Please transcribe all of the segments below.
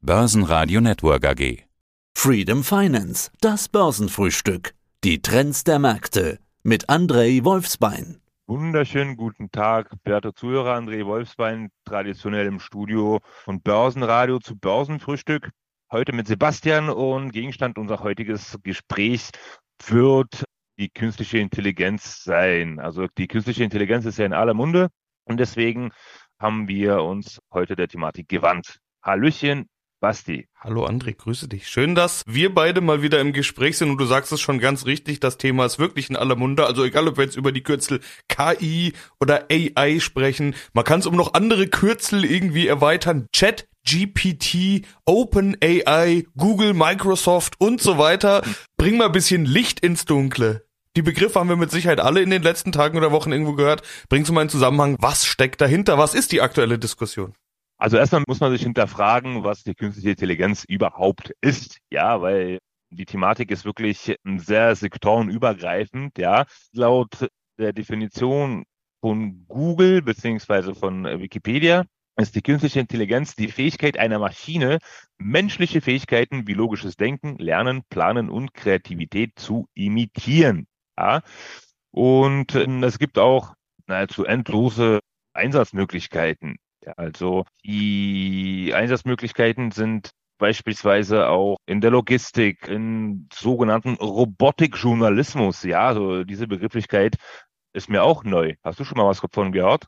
Börsenradio Network AG. Freedom Finance, das Börsenfrühstück. Die Trends der Märkte mit Andrei Wolfsbein. Wunderschönen guten Tag, werte Zuhörer. André Wolfsbein, traditionell im Studio von Börsenradio zu Börsenfrühstück. Heute mit Sebastian und Gegenstand unser heutiges Gesprächs wird die künstliche Intelligenz sein. Also die künstliche Intelligenz ist ja in aller Munde und deswegen haben wir uns heute der Thematik gewandt. Hallöchen, Basti. Hallo André, grüße dich. Schön, dass wir beide mal wieder im Gespräch sind und du sagst es schon ganz richtig, das Thema ist wirklich in aller Munde. Also egal, ob wir jetzt über die Kürzel KI oder AI sprechen, man kann es um noch andere Kürzel irgendwie erweitern. Chat, GPT, OpenAI, Google, Microsoft und so weiter. Bring mal ein bisschen Licht ins Dunkle. Die Begriffe haben wir mit Sicherheit alle in den letzten Tagen oder Wochen irgendwo gehört. Bringst du mal einen Zusammenhang, was steckt dahinter? Was ist die aktuelle Diskussion? Also erstmal muss man sich hinterfragen, was die künstliche Intelligenz überhaupt ist. Ja, weil die Thematik ist wirklich sehr sektorenübergreifend. Ja, laut der Definition von Google beziehungsweise von Wikipedia ist die künstliche Intelligenz die Fähigkeit einer Maschine, menschliche Fähigkeiten wie logisches Denken, Lernen, Planen und Kreativität zu imitieren. Ja? Und äh, es gibt auch nahezu endlose Einsatzmöglichkeiten. Also die Einsatzmöglichkeiten sind beispielsweise auch in der Logistik, in sogenannten Robotikjournalismus. Ja, also diese Begrifflichkeit ist mir auch neu. Hast du schon mal was davon gehört?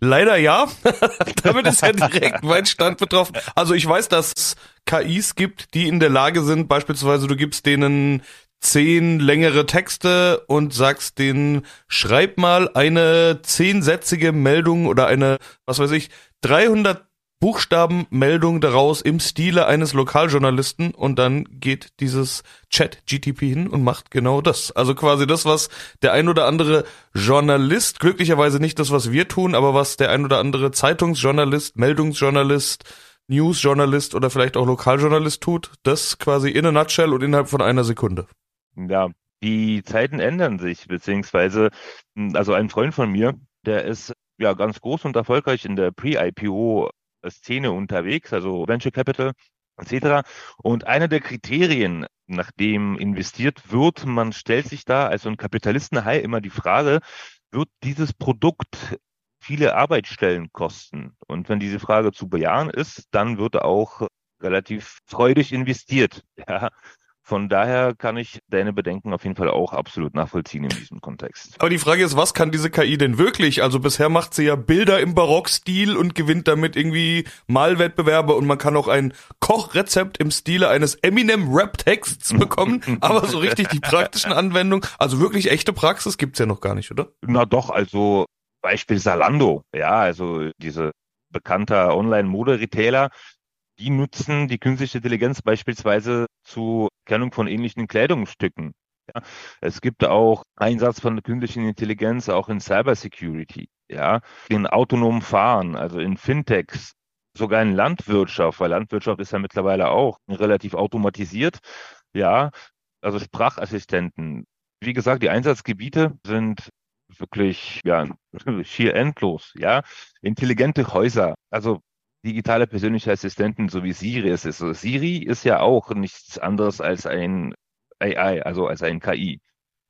Leider ja. Damit ist ja direkt mein Stand betroffen. Also ich weiß, dass es KIs gibt, die in der Lage sind, beispielsweise du gibst denen zehn längere Texte und sagst denen, schreib mal eine zehnsätzige Meldung oder eine, was weiß ich, 300 Buchstabenmeldung daraus im Stile eines Lokaljournalisten und dann geht dieses Chat GTP hin und macht genau das. Also quasi das, was der ein oder andere Journalist, glücklicherweise nicht das, was wir tun, aber was der ein oder andere Zeitungsjournalist, Meldungsjournalist, Newsjournalist oder vielleicht auch Lokaljournalist tut, das quasi in a nutshell und innerhalb von einer Sekunde. Ja, die Zeiten ändern sich, beziehungsweise, also ein Freund von mir, der ist ja ganz groß und erfolgreich in der Pre-IPO-Szene unterwegs, also Venture Capital etc. Und einer der Kriterien, nach dem investiert wird, man stellt sich da als so ein Kapitalistenhai immer die Frage, wird dieses Produkt viele Arbeitsstellen kosten? Und wenn diese Frage zu bejahen ist, dann wird auch relativ freudig investiert. Ja, von daher kann ich deine Bedenken auf jeden Fall auch absolut nachvollziehen in diesem Kontext. Aber die Frage ist, was kann diese KI denn wirklich? Also bisher macht sie ja Bilder im Barockstil und gewinnt damit irgendwie Malwettbewerbe und man kann auch ein Kochrezept im Stile eines Eminem Rap-Texts bekommen. aber so richtig die praktischen Anwendungen, also wirklich echte Praxis gibt's ja noch gar nicht, oder? Na doch, also Beispiel Salando, ja, also diese bekannter Online-Mode-Retailer, die nutzen die künstliche Intelligenz beispielsweise zur Kennung von ähnlichen Kleidungsstücken. Ja, es gibt auch Einsatz von künstlichen Intelligenz auch in Cybersecurity, ja, in autonomem Fahren, also in Fintechs, sogar in Landwirtschaft, weil Landwirtschaft ist ja mittlerweile auch relativ automatisiert, ja, also Sprachassistenten. Wie gesagt, die Einsatzgebiete sind wirklich, ja, schier endlos, ja. Intelligente Häuser, also digitale persönliche Assistenten, so wie Siri es ist. Also Siri ist ja auch nichts anderes als ein AI, also als ein KI.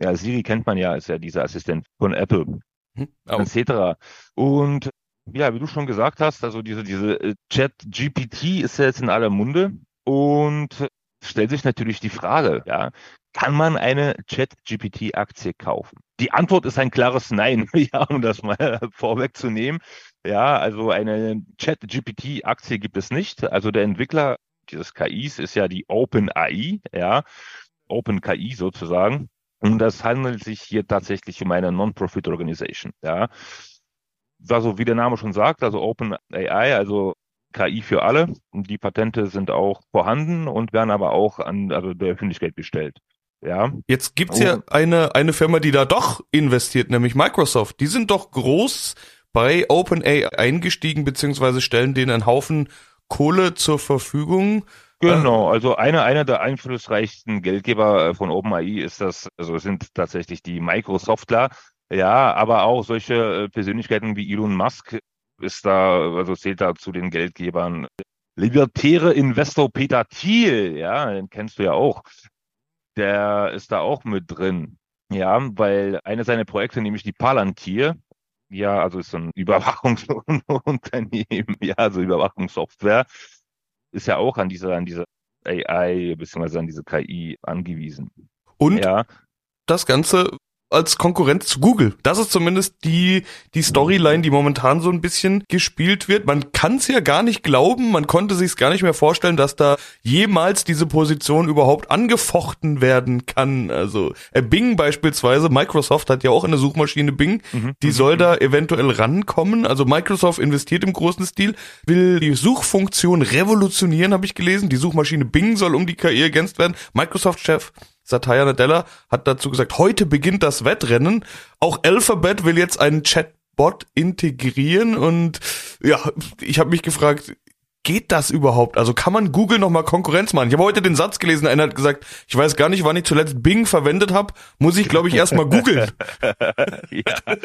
Ja, Siri kennt man ja, ist ja dieser Assistent von Apple, hm, etc. Und ja, wie du schon gesagt hast, also diese, diese äh, Chat GPT ist ja jetzt in aller Munde und stellt sich natürlich die Frage, ja, kann man eine Chat-GPT-Aktie kaufen? Die Antwort ist ein klares Nein, ja, um das mal vorwegzunehmen. Ja, also eine Chat-GPT-Aktie gibt es nicht. Also der Entwickler dieses KIs ist ja die OpenAI, ja, OpenKI sozusagen. Und das handelt sich hier tatsächlich um eine Non-Profit-Organisation, ja. Also wie der Name schon sagt, also OpenAI, also KI für alle. Die Patente sind auch vorhanden und werden aber auch an also der Öffentlichkeit gestellt. Ja. Jetzt gibt's oh. ja eine, eine Firma, die da doch investiert, nämlich Microsoft. Die sind doch groß bei OpenAI eingestiegen, beziehungsweise stellen denen einen Haufen Kohle zur Verfügung. Genau, also einer, einer der einflussreichsten Geldgeber äh, von OpenAI ist das, also sind tatsächlich die Microsoftler. Ja, aber auch solche äh, Persönlichkeiten wie Elon Musk ist da, also zählt da zu den Geldgebern. libertäre Investor Peter Thiel, ja, den kennst du ja auch, der ist da auch mit drin. Ja, weil eine seiner Projekte, nämlich die Palantir, ja, also ist so ein Überwachungsunternehmen, ja, also Überwachungssoftware, ist ja auch an diese, an diese AI bzw. an diese KI angewiesen. Und ja. das Ganze als Konkurrenz zu Google. Das ist zumindest die, die Storyline, die momentan so ein bisschen gespielt wird. Man kann es ja gar nicht glauben, man konnte sich gar nicht mehr vorstellen, dass da jemals diese Position überhaupt angefochten werden kann. Also äh, Bing beispielsweise, Microsoft hat ja auch eine Suchmaschine Bing, mhm. die soll mhm. da eventuell rankommen. Also Microsoft investiert im großen Stil, will die Suchfunktion revolutionieren, habe ich gelesen. Die Suchmaschine Bing soll um die KI ergänzt werden. Microsoft-Chef Satya Nadella hat dazu gesagt, heute beginnt das Wettrennen. Auch Alphabet will jetzt einen Chatbot integrieren und ja, ich habe mich gefragt, geht das überhaupt? Also kann man Google noch mal Konkurrenz machen? Ich habe heute den Satz gelesen, einer hat gesagt, ich weiß gar nicht, wann ich zuletzt Bing verwendet habe, muss ich glaube ich erst mal googeln. ja.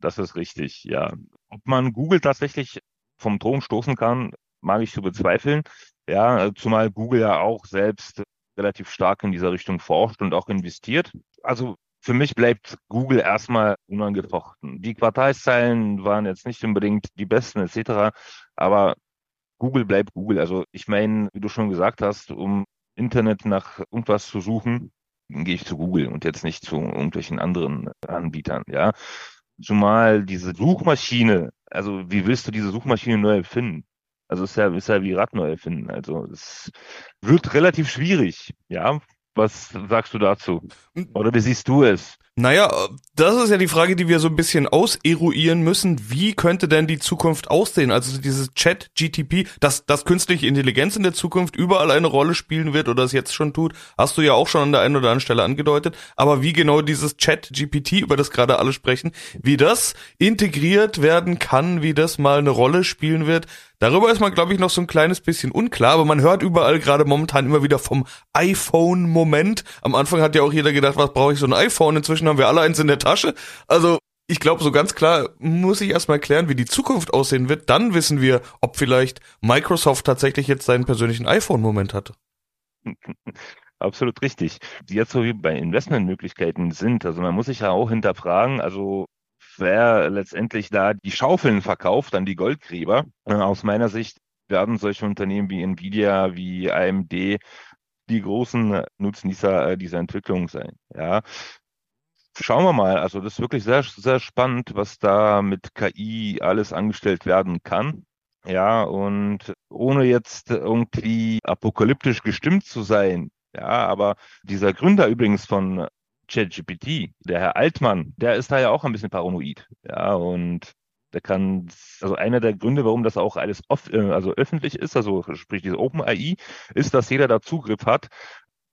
Das ist richtig, ja. Ob man Google tatsächlich vom Thron stoßen kann, mag ich zu bezweifeln. Ja, zumal Google ja auch selbst relativ stark in dieser Richtung forscht und auch investiert. Also für mich bleibt Google erstmal unangefochten. Die Quartalszahlen waren jetzt nicht unbedingt die besten etc., aber Google bleibt Google. Also ich meine, wie du schon gesagt hast, um Internet nach irgendwas zu suchen, gehe ich zu Google und jetzt nicht zu irgendwelchen anderen Anbietern, ja. Zumal diese Suchmaschine, also wie willst du diese Suchmaschine neu erfinden? Also ist ja, ist ja wie Rad neu erfinden. Also es wird relativ schwierig, ja. Was sagst du dazu? Oder wie siehst du es? Naja, das ist ja die Frage, die wir so ein bisschen auseruieren müssen. Wie könnte denn die Zukunft aussehen? Also dieses Chat GTP, dass, dass künstliche Intelligenz in der Zukunft überall eine Rolle spielen wird oder es jetzt schon tut, hast du ja auch schon an der einen oder anderen Stelle angedeutet. Aber wie genau dieses Chat GPT, über das gerade alle sprechen, wie das integriert werden kann, wie das mal eine Rolle spielen wird, Darüber ist man, glaube ich, noch so ein kleines bisschen unklar, aber man hört überall gerade momentan immer wieder vom iPhone-Moment. Am Anfang hat ja auch jeder gedacht, was brauche ich so ein iPhone? Inzwischen haben wir alle eins in der Tasche. Also ich glaube, so ganz klar muss ich erstmal klären, wie die Zukunft aussehen wird. Dann wissen wir, ob vielleicht Microsoft tatsächlich jetzt seinen persönlichen iPhone-Moment hatte. Absolut richtig. Jetzt so wie bei Investmentmöglichkeiten sind. Also man muss sich ja auch hinterfragen, also wer letztendlich da die Schaufeln verkauft an die Goldgräber. Äh, aus meiner Sicht werden solche Unternehmen wie Nvidia, wie AMD die großen Nutznießer äh, dieser Entwicklung sein. Ja. Schauen wir mal. Also das ist wirklich sehr, sehr spannend, was da mit KI alles angestellt werden kann. Ja, und ohne jetzt irgendwie apokalyptisch gestimmt zu sein, ja, aber dieser Gründer übrigens von ChatGPT, der Herr Altmann, der ist da ja auch ein bisschen paranoid. Ja, und der kann, also einer der Gründe, warum das auch alles off, äh, also öffentlich ist, also sprich diese Open AI, ist, dass jeder da Zugriff hat,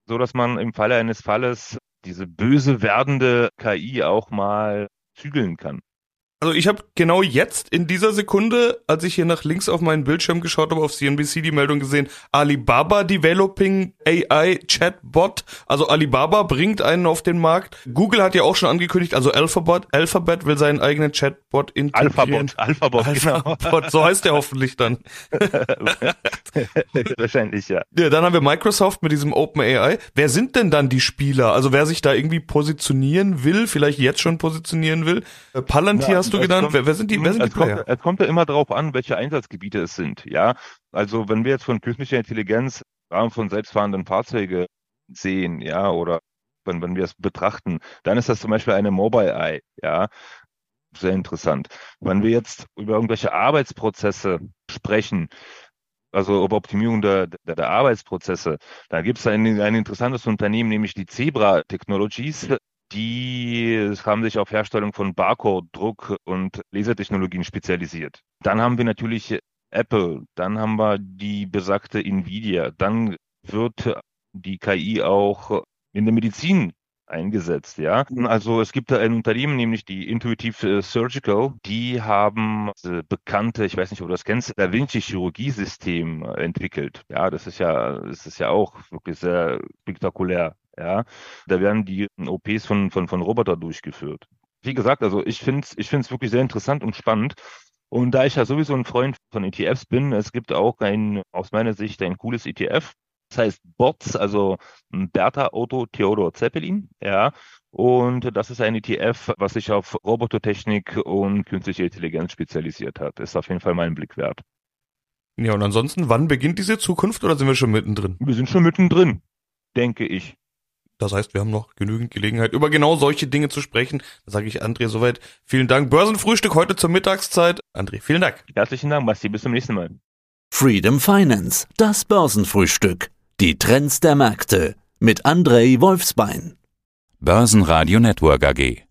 so dass man im Falle eines Falles diese böse werdende KI auch mal zügeln kann. Also ich habe genau jetzt in dieser Sekunde, als ich hier nach links auf meinen Bildschirm geschaut habe, auf CNBC die Meldung gesehen, Alibaba Developing AI Chatbot. Also Alibaba bringt einen auf den Markt. Google hat ja auch schon angekündigt, also Alphabet, Alphabet will seinen eigenen Chatbot integrieren. Alphabet, Alphabet, genau. Alphabet, so heißt der hoffentlich dann. Wahrscheinlich, ja. ja. Dann haben wir Microsoft mit diesem OpenAI. Wer sind denn dann die Spieler? Also wer sich da irgendwie positionieren will, vielleicht jetzt schon positionieren will. Palantir ja, hast du genannt? Kommt, wer, wer, sind die, wer sind die Player? Kommt, es kommt ja immer darauf an, welche Einsatzgebiete es sind. Ja, also wenn wir jetzt von künstlicher Intelligenz Rahmen von selbstfahrenden Fahrzeuge sehen, ja, oder wenn, wenn wir es betrachten, dann ist das zum Beispiel eine Mobile Eye, ja, sehr interessant. Wenn wir jetzt über irgendwelche Arbeitsprozesse sprechen, also über Optimierung der, der, der Arbeitsprozesse, da gibt es ein, ein interessantes Unternehmen, nämlich die Zebra Technologies die haben sich auf Herstellung von Barcode-Druck und Lasertechnologien spezialisiert. Dann haben wir natürlich Apple, dann haben wir die besagte Nvidia, dann wird die KI auch in der Medizin eingesetzt, ja. Also es gibt da ein Unternehmen, nämlich die Intuitive Surgical, die haben bekannte, ich weiß nicht, ob du das kennst, Da Vinci Chirurgiesystem entwickelt. Ja, das ist ja, das ist ja auch wirklich sehr spektakulär. Ja, da werden die OPs von, von, von Roboter durchgeführt. Wie gesagt, also ich finde es ich find's wirklich sehr interessant und spannend. Und da ich ja sowieso ein Freund von ETFs bin, es gibt auch ein, aus meiner Sicht ein cooles ETF. Das heißt BOTS, also Bertha Otto Theodor Zeppelin, ja. Und das ist ein ETF, was sich auf Robotertechnik und künstliche Intelligenz spezialisiert hat. Ist auf jeden Fall mal ein Blick wert. Ja, und ansonsten, wann beginnt diese Zukunft oder sind wir schon mittendrin? Wir sind schon mittendrin, denke ich. Das heißt, wir haben noch genügend Gelegenheit, über genau solche Dinge zu sprechen. Da sage ich André soweit. Vielen Dank. Börsenfrühstück heute zur Mittagszeit. André, vielen Dank. Herzlichen Dank, Basti. Bis zum nächsten Mal. Freedom Finance, das Börsenfrühstück. Die Trends der Märkte mit Andrei Wolfsbein. Börsenradio Network AG.